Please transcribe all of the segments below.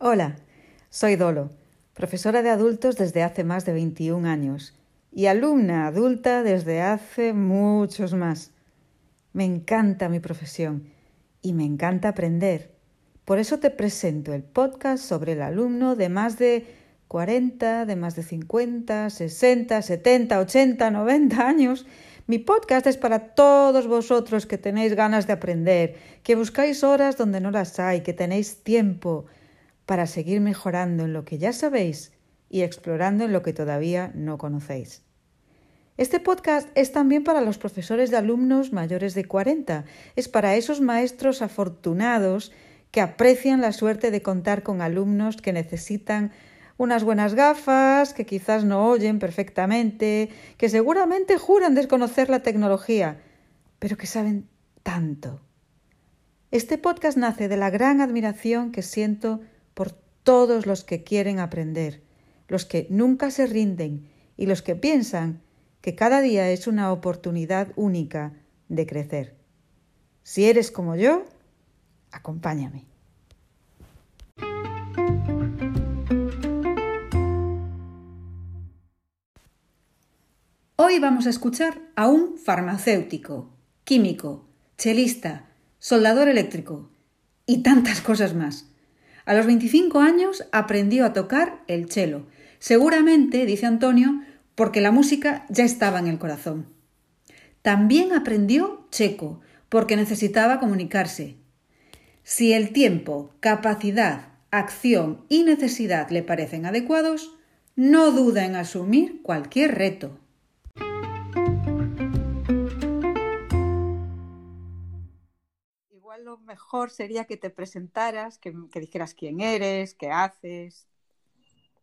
Hola, soy Dolo, profesora de adultos desde hace más de 21 años y alumna adulta desde hace muchos más. Me encanta mi profesión y me encanta aprender. Por eso te presento el podcast sobre el alumno de más de 40, de más de 50, 60, 70, 80, 90 años. Mi podcast es para todos vosotros que tenéis ganas de aprender, que buscáis horas donde no las hay, que tenéis tiempo para seguir mejorando en lo que ya sabéis y explorando en lo que todavía no conocéis. Este podcast es también para los profesores de alumnos mayores de 40, es para esos maestros afortunados que aprecian la suerte de contar con alumnos que necesitan unas buenas gafas, que quizás no oyen perfectamente, que seguramente juran desconocer la tecnología, pero que saben tanto. Este podcast nace de la gran admiración que siento por todos los que quieren aprender, los que nunca se rinden y los que piensan que cada día es una oportunidad única de crecer. Si eres como yo, acompáñame. Hoy vamos a escuchar a un farmacéutico, químico, chelista, soldador eléctrico y tantas cosas más. A los 25 años aprendió a tocar el cello. Seguramente, dice Antonio, porque la música ya estaba en el corazón. También aprendió checo, porque necesitaba comunicarse. Si el tiempo, capacidad, acción y necesidad le parecen adecuados, no duda en asumir cualquier reto. Lo mejor sería que te presentaras, que, dijeras quién eres, qué haces.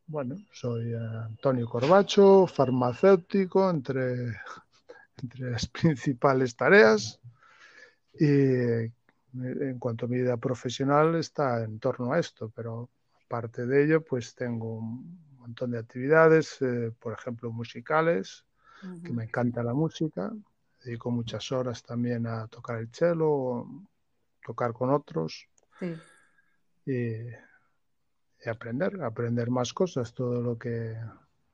Bueno, soy Antonio Corbacho, farmacéutico, entre, entre las principales tareas. Y en cuanto a mi vida profesional está en torno a esto, pero aparte de ello, pues tengo un montón de actividades, eh, por ejemplo, musicales, que me encanta la música. Dedico muchas horas también a tocar el cello, tocar con otros y, aprender, aprender más cosas, todo lo que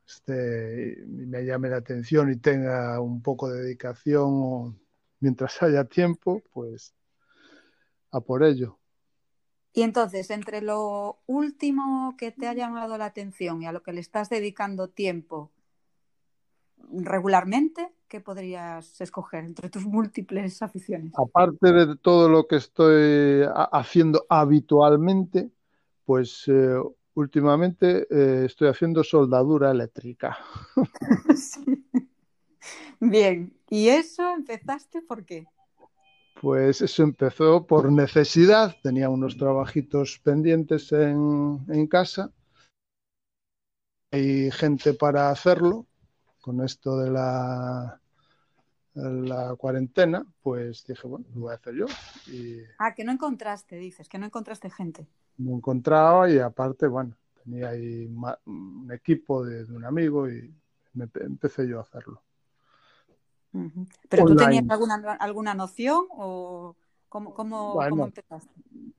esté, me llame la atención y tenga un poco de dedicación mientras haya tiempo, pues a por ello. Y entonces, entre lo último que te ha llamado la atención y a lo que le estás dedicando tiempo regularmente, ¿qué podrías escoger entre tus múltiples aficiones? Aparte de todo lo que estoy haciendo habitualmente, pues eh, últimamente eh, estoy haciendo soldadura eléctrica. Bien, ¿y eso empezaste por qué? Pues eso empezó por necesidad, tenía unos trabajitos pendientes en, en casa y gente para hacerlo con esto de la la cuarentena, pues dije, bueno, lo voy a hacer yo. Ah, que no encontraste, dices, que no encontraste gente. No encontraba y aparte, bueno, tenía ahí un equipo de, un amigo y me, empecé yo a hacerlo. ¿Pero tú tenías alguna, alguna noción o cómo, cómo, empezaste?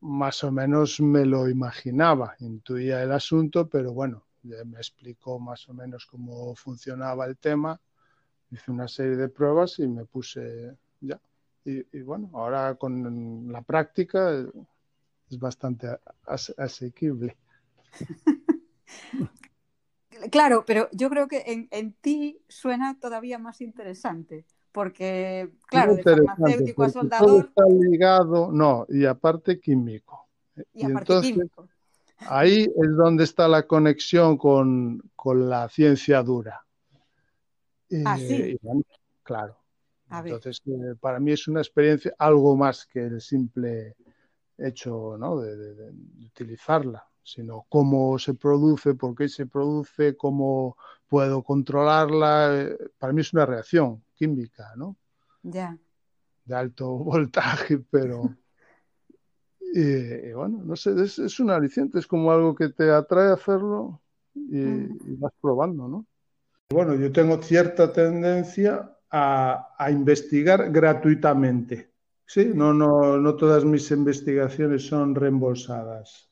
Más o menos me lo imaginaba, intuía el asunto, pero bueno, me explicó más o menos cómo funcionaba el tema hice una serie de pruebas y me puse ya. Y, bueno, ahora con la práctica es bastante asequible. Claro, pero yo creo que en, ti suena todavía más interesante, porque, claro, de farmacéutico a soldador. está ligado, no, y aparte químico. Y, aparte químico. Ahí es donde está la conexión con, con la ciencia dura. Ah, sí. claro. Entonces, eh, para mí es una experiencia algo más que el simple hecho ¿no? de, utilizarla, sino cómo se produce, por qué se produce, cómo puedo controlarla. Eh, para mí es una reacción química, ¿no? Ya. De alto voltaje, pero. Y, bueno, no sé, es, un aliciente, es como algo que te atrae a hacerlo y, y vas probando, ¿no? Bueno, yo tengo cierta tendencia a, investigar gratuitamente. Sí, no, no, no todas mis investigaciones son reembolsadas.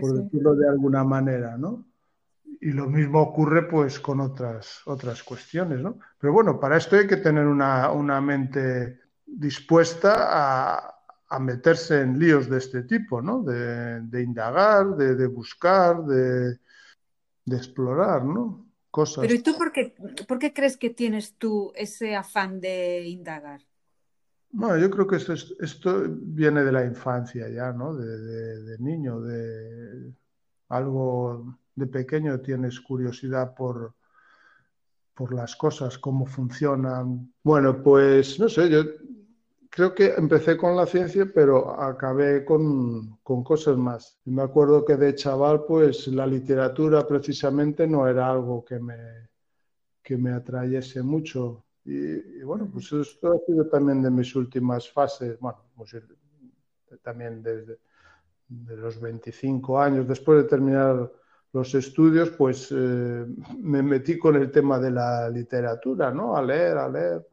por decirlo de alguna manera, ¿no? Y lo mismo ocurre pues con otras, otras cuestiones, ¿no? Pero bueno, para esto hay que tener una, una mente dispuesta a, a, meterse en líos de este tipo, ¿no? De, de indagar, de, de buscar, de, de, explorar, ¿no? Cosas. Pero ¿y tú por qué, por qué crees que tienes tú ese afán de indagar? Bueno, yo creo que esto, esto viene de la infancia ya, ¿no? De, niño, de algo de pequeño tienes curiosidad por, por las cosas, cómo funcionan. Bueno, pues no sé, yo creo que empecé con la ciencia, pero acabé con, con cosas más. Y me acuerdo que de chaval, pues la literatura precisamente no era algo que me, que me atrayese mucho y, bueno, pues esto ha sido también de mis últimas fases, bueno, pues también desde de los 25 años, después de terminar los estudios, pues eh, me metí con el tema de la literatura, ¿no? A leer, a leer.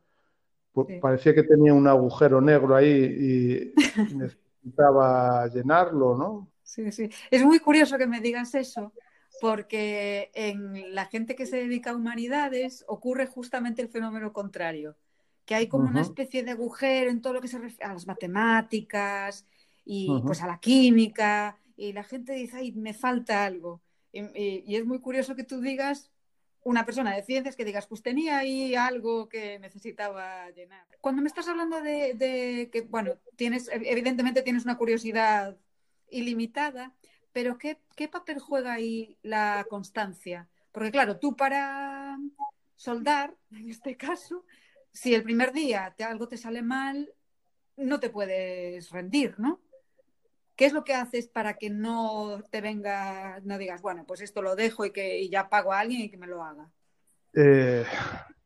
Sí. Parecía que tenía un agujero negro ahí y necesitaba llenarlo, ¿no? Sí, sí. Es muy curioso que me digas eso, porque en la gente que se dedica a humanidades ocurre justamente el fenómeno contrario, que hay como uh -huh. una especie de agujero en todo lo que se refiere a las matemáticas y uh -huh. pues a la química, y la gente dice, ay, me falta algo. Y, y, y, es muy curioso que tú digas, una persona de ciencias, que digas, pues tenía ahí algo que necesitaba llenar. Cuando me estás hablando de, que, bueno, tienes, evidentemente tienes una curiosidad ilimitada, pero ¿qué, ¿qué, papel juega ahí la constancia? Porque claro, tú para soldar, en este caso, si el primer día te, algo te sale mal, no te puedes rendir, ¿no? ¿Qué es lo que haces para que no te venga, no digas, bueno, pues esto lo dejo y que y ya pago a alguien y que me lo haga? Eh,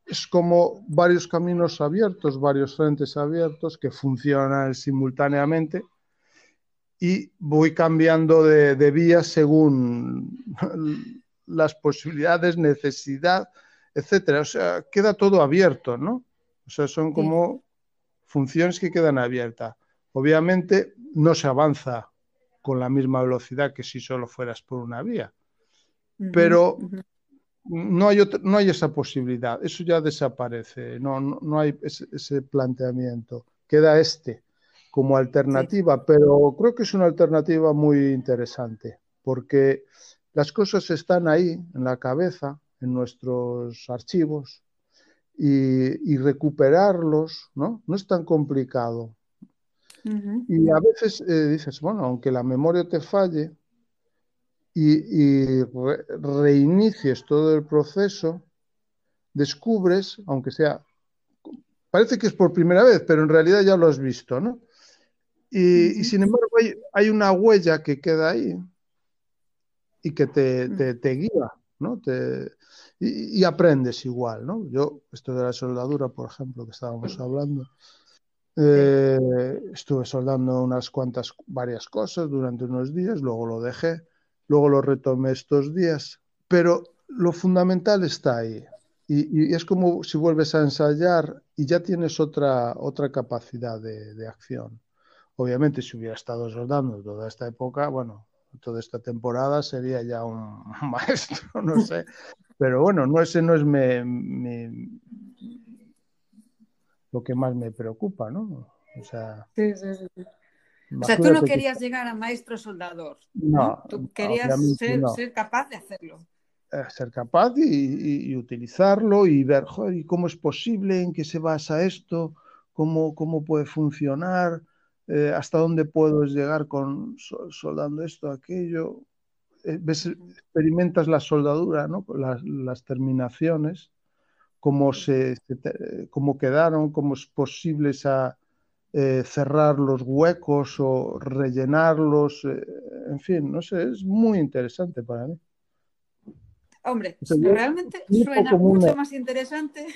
es como varios caminos abiertos, varios frentes abiertos que funcionan simultáneamente y voy cambiando de, de vías según las posibilidades, necesidad, etcétera. O sea, queda todo abierto, ¿no? O sea, son como funciones que quedan abiertas. Obviamente no se avanza con la misma velocidad que si solo fueras por una vía, uh -huh, pero uh -huh. no, hay no hay esa posibilidad, eso ya desaparece, no, no, no hay ese, ese planteamiento, queda este como alternativa, sí. pero creo que es una alternativa muy interesante, porque las cosas están ahí, en la cabeza, en nuestros archivos, y, y recuperarlos ¿no? no es tan complicado. Uh -huh. Y a veces eh, dices, bueno, aunque la memoria te falle y, y re reinicies todo el proceso, descubres, aunque sea, parece que es por primera vez, pero en realidad ya lo has visto, ¿no? Y, y sin embargo hay, hay, una huella que queda ahí y que te, te, te guía, ¿no? Te, y, y, aprendes igual, ¿no? Yo, esto de la soldadura, por ejemplo, que estábamos hablando, eh, estuve soldando unas cuantas, varias cosas durante unos días, luego lo dejé, luego lo retomé estos días, pero lo fundamental está ahí. Y, y, es como si vuelves a ensayar y ya tienes otra, otra capacidad de, de acción. Obviamente, si hubiera estado soldando toda esta época, bueno, toda esta temporada sería ya un maestro, no sé. Pero bueno, no, ese no es me, me, lo que más me preocupa, ¿no? O sea, sí, sí, sí. O sea, tú no querías que... llegar a maestro soldador. No, ¿no? tú querías ser, no. ser, capaz de hacerlo. Eh, ser capaz y, y, y, utilizarlo y ver, joder, ¿y cómo es posible? ¿En qué se basa esto? ¿Cómo, cómo puede funcionar? eh, hasta dónde puedo llegar con soldando esto, aquello. Eh, ves, experimentas la soldadura, ¿no? las, las terminaciones, cómo, se, se, cómo quedaron, cómo es posible esa, eh, cerrar los huecos o rellenarlos, eh, en fin, no sé, es muy interesante para mí. Hombre, o sea, realmente suena mucho una... más interesante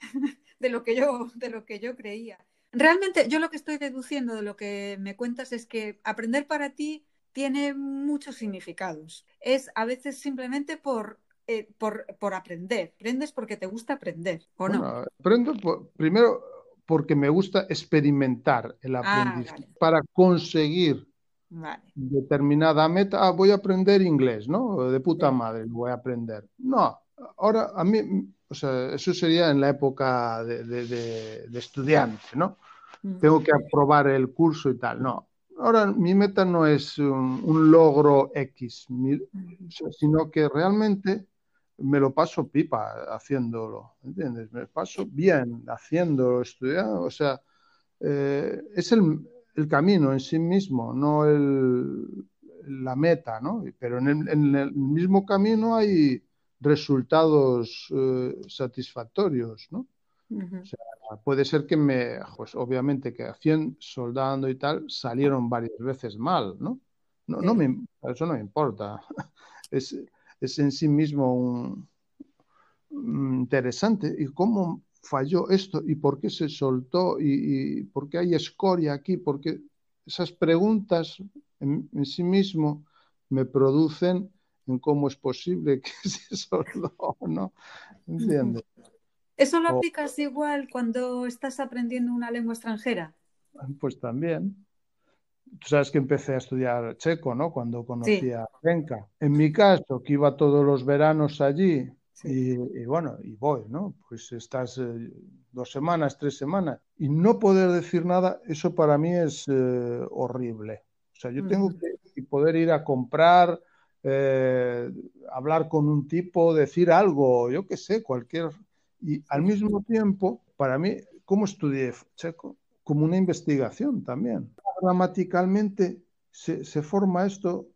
de lo que yo, de lo que yo creía. Realmente yo lo que estoy deduciendo de lo que me cuentas es que aprender para ti tiene muchos significados. Es a veces simplemente por, eh, por, por, aprender. Aprendes porque te gusta aprender, ¿o bueno, no? Aprendo por, primero porque me gusta experimentar el aprendizaje ah, vale. para conseguir determinada meta, ah, voy a aprender inglés, ¿no? De puta madre, voy a aprender. No, ahora a mí, o sea, eso sería en la época de, estudiante, ¿no? Tengo que aprobar el curso y tal, no. Ahora mi meta no es un, logro X, sino que realmente me lo paso pipa haciéndolo, ¿entiendes? Me paso bien haciéndolo, estudiando, o sea, eh, es el, el camino en sí mismo, no el, la meta, ¿no? Pero en el, mismo camino hay resultados eh, satisfactorios, ¿no? o sea, puede ser que me, pues obviamente que hacían soldando y tal, salieron varias veces mal, ¿no? No, no me, eso no me importa. Es, es en sí mismo un, interesante. ¿Y cómo falló esto y por qué se soltó y, por qué hay escoria aquí, porque esas preguntas en, sí mismo me producen en cómo es posible que se soltó o no. ¿Entiendes? ¿Eso lo aplicas igual cuando estás aprendiendo una lengua extranjera? Pues también. Tú sabes que empecé a estudiar checo, ¿no? Cuando conocí a Renka. En mi caso, que iba todos los veranos allí, y, bueno, y voy, ¿no? Pues estás eh, dos semanas, tres semanas, y no poder decir nada, eso para mí es eh, horrible. O sea, yo tengo que poder ir a comprar, eh, hablar con un tipo, decir algo, yo qué sé, cualquier... Y al mismo tiempo, para mí, ¿cómo estudié checo? Como una investigación también. Gramaticalmente se, se forma esto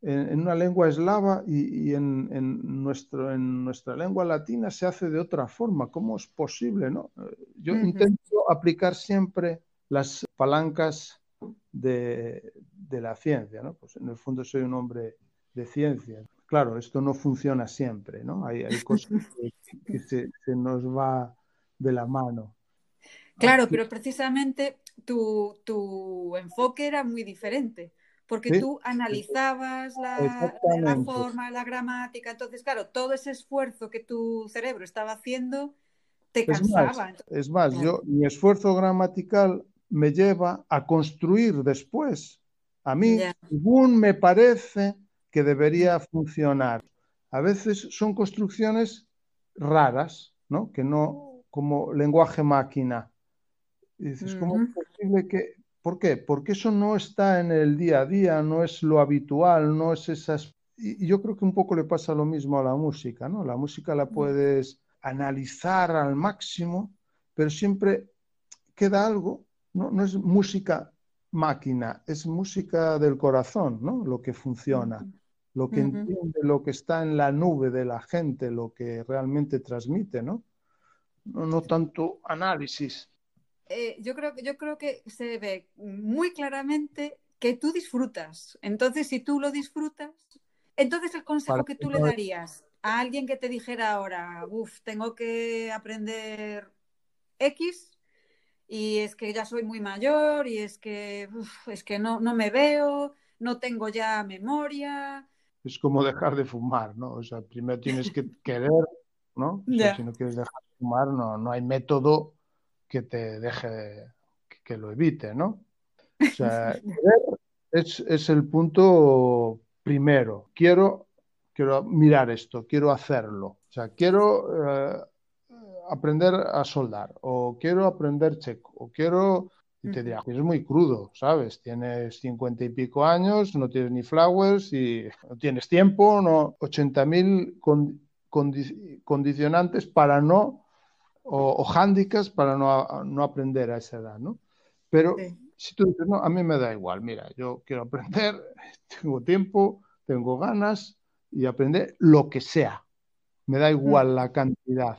en, una lengua eslava y, en, nuestro, en nuestra lengua latina se hace de otra forma. ¿Cómo es posible? No? Yo intento aplicar siempre las palancas de, la ciencia. ¿no? Pues en el fondo soy un hombre de ciencia. Claro, esto no funciona siempre, ¿no? Hay, cosas que, se, nos va de la mano. Claro, pero precisamente tu, tu enfoque era muy diferente porque tú analizabas la, forma, la gramática, entonces, claro, todo ese esfuerzo que tu cerebro estaba haciendo te cansaba. Es más, yo, mi esfuerzo gramatical me lleva a construir después. A mí, según me parece que debería funcionar. A veces son construcciones raras, ¿no? Que no, como lenguaje máquina. Y dices, ¿cómo es posible que ¿Por qué? Porque eso no está en el día a día, no es lo habitual, no es esas... Y yo creo que un poco le pasa lo mismo a la música, ¿no? La música la puedes analizar al máximo, pero siempre queda algo, no, no es música máquina, es música del corazón, ¿no? Lo que funciona, lo que entiende, lo que está en la nube de la gente, lo que realmente transmite, ¿no? No, no tanto análisis. Eh, yo, creo, yo creo que se ve muy claramente que tú disfrutas. Entonces, si tú lo disfrutas, entonces el consejo que tú le darías a alguien que te dijera ahora, uff, tengo que aprender X y es que ya soy muy mayor y es que, es que no, no me veo, no tengo ya memoria. Es como dejar de fumar, ¿no? O sea, primero tienes que querer, ¿no? si no quieres dejar de fumar, no, no hay método que te deje, que, lo evite, ¿no? O sea, es, el punto primero. Quiero, quiero mirar esto, quiero hacerlo. O sea, quiero eh, aprender a soldar, o quiero aprender checo, o quiero y te dirá, es muy crudo, ¿sabes? Tienes cincuenta y pico años, no tienes ni flowers y no tienes tiempo, no 80.000 condicionantes para no o, o handicaps para no, aprender a esa edad, ¿no? Pero si tú dices, no, a mí me da igual, mira, yo quiero aprender, tengo tiempo, tengo ganas y aprender lo que sea. Me da igual mm. la cantidad.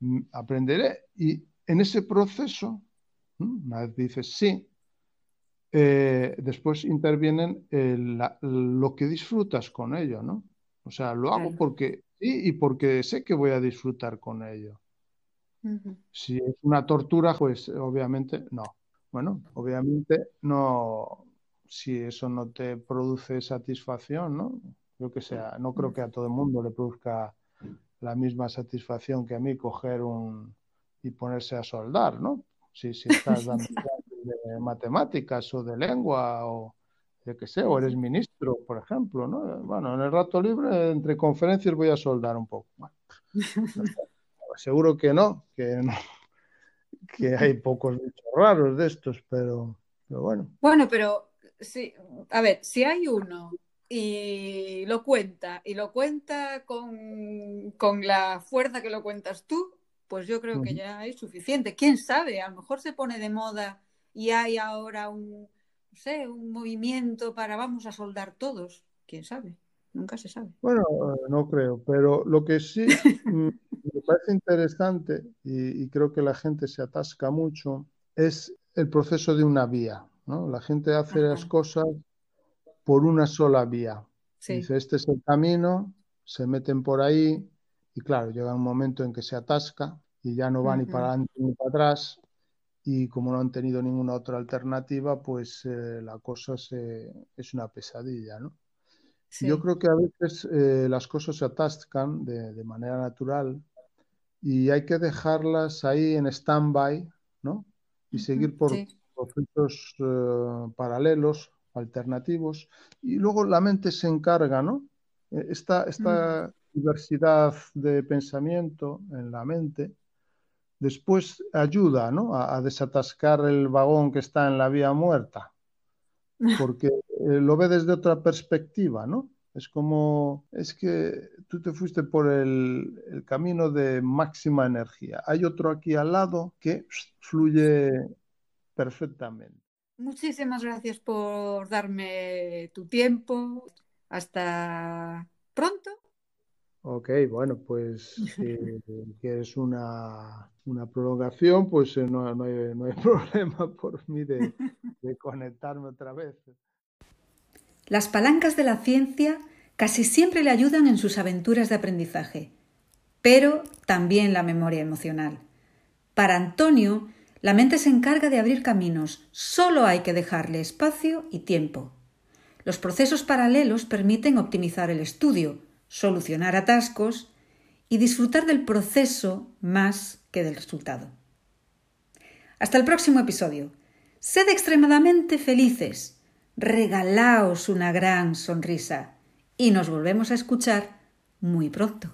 Mm, aprenderé y en ese proceso, una vez dices sí, eh, después intervienen lo que disfrutas con ello, ¿no? O sea, lo hago porque sí y porque sé que voy a disfrutar con ello. Si es una tortura, pues obviamente no. Bueno, obviamente no, si eso no te produce satisfacción, ¿no? Yo que sea, no creo que a todo el mundo le produzca la misma satisfacción que a mí coger un y ponerse a soldar, ¿no? Si, si estás dando de matemáticas o de lengua o yo qué sé, o eres ministro, por ejemplo, ¿no? Bueno, en el rato libre, entre conferencias, voy a soldar un poco. seguro que no, que no, que hay pocos bichos raros de estos, pero, pero bueno. Bueno, pero sí, a ver, si hay uno y lo cuenta, y lo cuenta con, con la fuerza que lo cuentas tú, pues yo creo que ya es suficiente. ¿Quién sabe? A lo mejor se pone de moda y hay ahora un, no sé, un movimiento para vamos a soldar todos. ¿Quién sabe? Nunca se sabe. Bueno, no creo, pero lo que sí me parece interesante y, creo que la gente se atasca mucho es el proceso de una vía. ¿no? La gente hace las cosas por una sola vía. Dice, este es el camino, se meten por ahí y claro, llega un momento en que se atasca y ya no va ni para adelante ni para atrás y como no han tenido ninguna otra alternativa, pues eh, la cosa es una pesadilla, ¿no? Yo creo que a veces eh, las cosas se atascan de, manera natural y hay que dejarlas ahí en stand-by, ¿no? Y seguir por procesos eh, paralelos, alternativos, y luego la mente se encarga, ¿no? E, esta, esta diversidad de pensamiento en la mente después ayuda ¿no? a, desatascar el vagón que está en la vía muerta, porque eh, lo ve desde otra perspectiva, ¿no? Es como, es que tú te fuiste por el, el, camino de máxima energía. Hay otro aquí al lado que fluye perfectamente. Muchísimas gracias por darme tu tiempo. Hasta pronto. Ok, bueno, pues si quieres una, una prolongación, pues eh, no, no, hay, no, hay, problema por mí de, de conectarme otra vez. Las palancas de la ciencia casi siempre le ayudan en sus aventuras de aprendizaje, pero también la memoria emocional. Para Antonio, la mente se encarga de abrir caminos, solo hay que dejarle espacio y tiempo. Los procesos paralelos permiten optimizar el estudio, solucionar atascos y disfrutar del proceso más que del resultado. Hasta el próximo episodio. Sed extremadamente felices. Regalaos una gran sonrisa y nos volvemos a escuchar muy pronto.